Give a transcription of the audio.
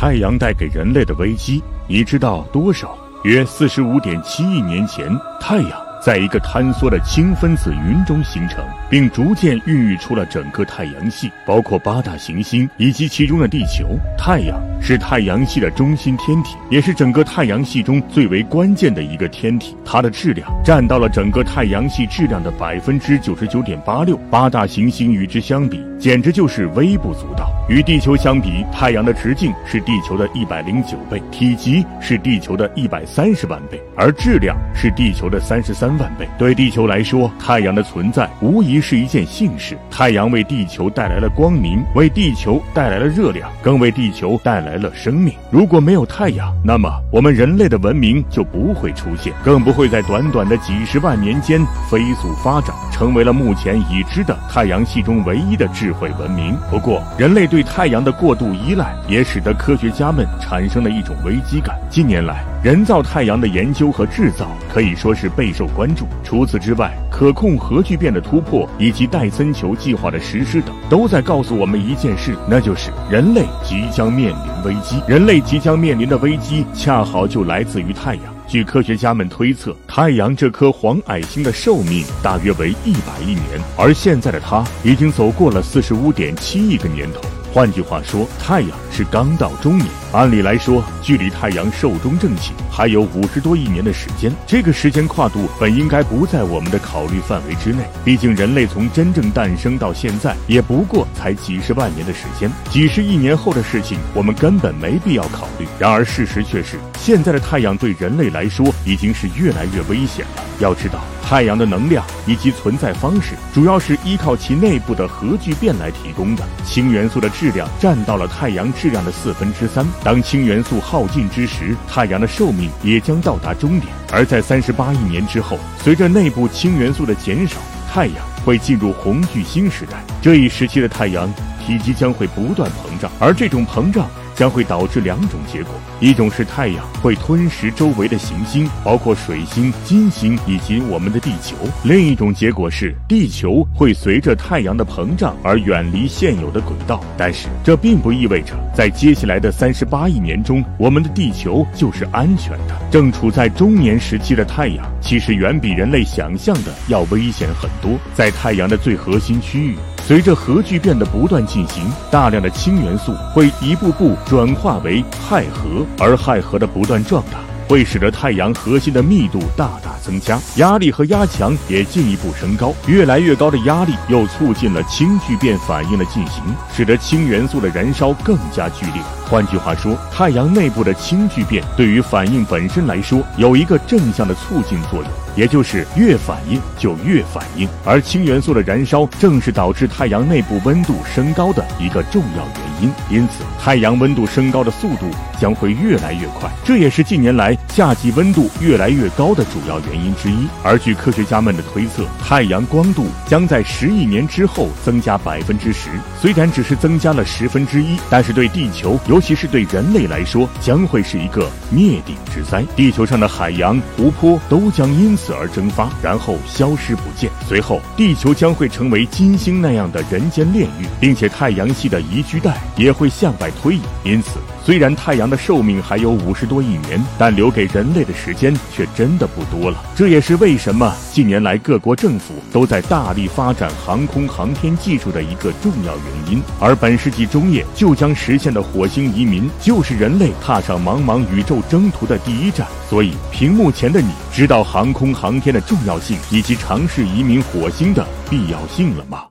太阳带给人类的危机，你知道多少？约四十五点七亿年前，太阳。在一个坍缩的氢分子云中形成，并逐渐孕育出了整个太阳系，包括八大行星以及其中的地球。太阳是太阳系的中心天体，也是整个太阳系中最为关键的一个天体。它的质量占到了整个太阳系质量的百分之九十九点八六。八大行星与之相比，简直就是微不足道。与地球相比，太阳的直径是地球的一百零九倍，体积是地球的一百三十万倍，而质量是地球的三十三。万倍。对地球来说，太阳的存在无疑是一件幸事。太阳为地球带来了光明，为地球带来了热量，更为地球带来了生命。如果没有太阳，那么我们人类的文明就不会出现，更不会在短短的几十万年间飞速发展，成为了目前已知的太阳系中唯一的智慧文明。不过，人类对太阳的过度依赖，也使得科学家们产生了一种危机感。近年来，人造太阳的研究和制造可以说是备受关注。除此之外，可控核聚变的突破以及戴森球计划的实施等，都在告诉我们一件事，那就是人类即将面临危机。人类即将面临的危机，恰好就来自于太阳。据科学家们推测，太阳这颗黄矮星的寿命大约为一百亿年，而现在的它已经走过了四十五点七亿个年头。换句话说，太阳是刚到中年。按理来说，距离太阳寿终正寝还有五十多亿年的时间。这个时间跨度本应该不在我们的考虑范围之内。毕竟，人类从真正诞生到现在，也不过才几十万年的时间。几十亿年后的事情，我们根本没必要考虑。然而，事实却是，现在的太阳对人类来说已经是越来越危险了。要知道。太阳的能量以及存在方式，主要是依靠其内部的核聚变来提供的。氢元素的质量占到了太阳质量的四分之三。当氢元素耗尽之时，太阳的寿命也将到达终点。而在三十八亿年之后，随着内部氢元素的减少，太阳会进入红巨星时代。这一时期的太阳体积将会不断膨胀，而这种膨胀。将会导致两种结果：一种是太阳会吞噬周围的行星，包括水星、金星以及我们的地球；另一种结果是地球会随着太阳的膨胀而远离现有的轨道。但是这并不意味着在接下来的三十八亿年中，我们的地球就是安全的。正处在中年时期的太阳，其实远比人类想象的要危险很多。在太阳的最核心区域。随着核聚变的不断进行，大量的氢元素会一步步转化为氦核，而氦核的不断壮大，会使得太阳核心的密度大大增加，压力和压强也进一步升高。越来越高的压力又促进了氢聚变反应的进行，使得氢元素的燃烧更加剧烈。换句话说，太阳内部的氢聚变对于反应本身来说有一个正向的促进作用。也就是越反应就越反应，而氢元素的燃烧正是导致太阳内部温度升高的一个重要原因。因此，太阳温度升高的速度将会越来越快，这也是近年来夏季温度越来越高的主要原因原因之一。而据科学家们的推测，太阳光度将在十亿年之后增加百分之十。虽然只是增加了十分之一，但是对地球，尤其是对人类来说，将会是一个灭顶之灾。地球上的海洋、湖泊都将因此而蒸发，然后消失不见。随后，地球将会成为金星那样的人间炼狱，并且太阳系的宜居带也会向外推移。因此，虽然太阳的寿命还有五十多亿年，但留给人类的时间却真的不多了。这也是为什么近年来各国政府都在大力发展航空航天技术的一个重要原因。而本世纪中叶就将实现的火星移民，就是人类踏上茫茫宇宙征途的第一站。所以，屏幕前的你知道航空航天的重要性以及尝试移民火星的必要性了吗？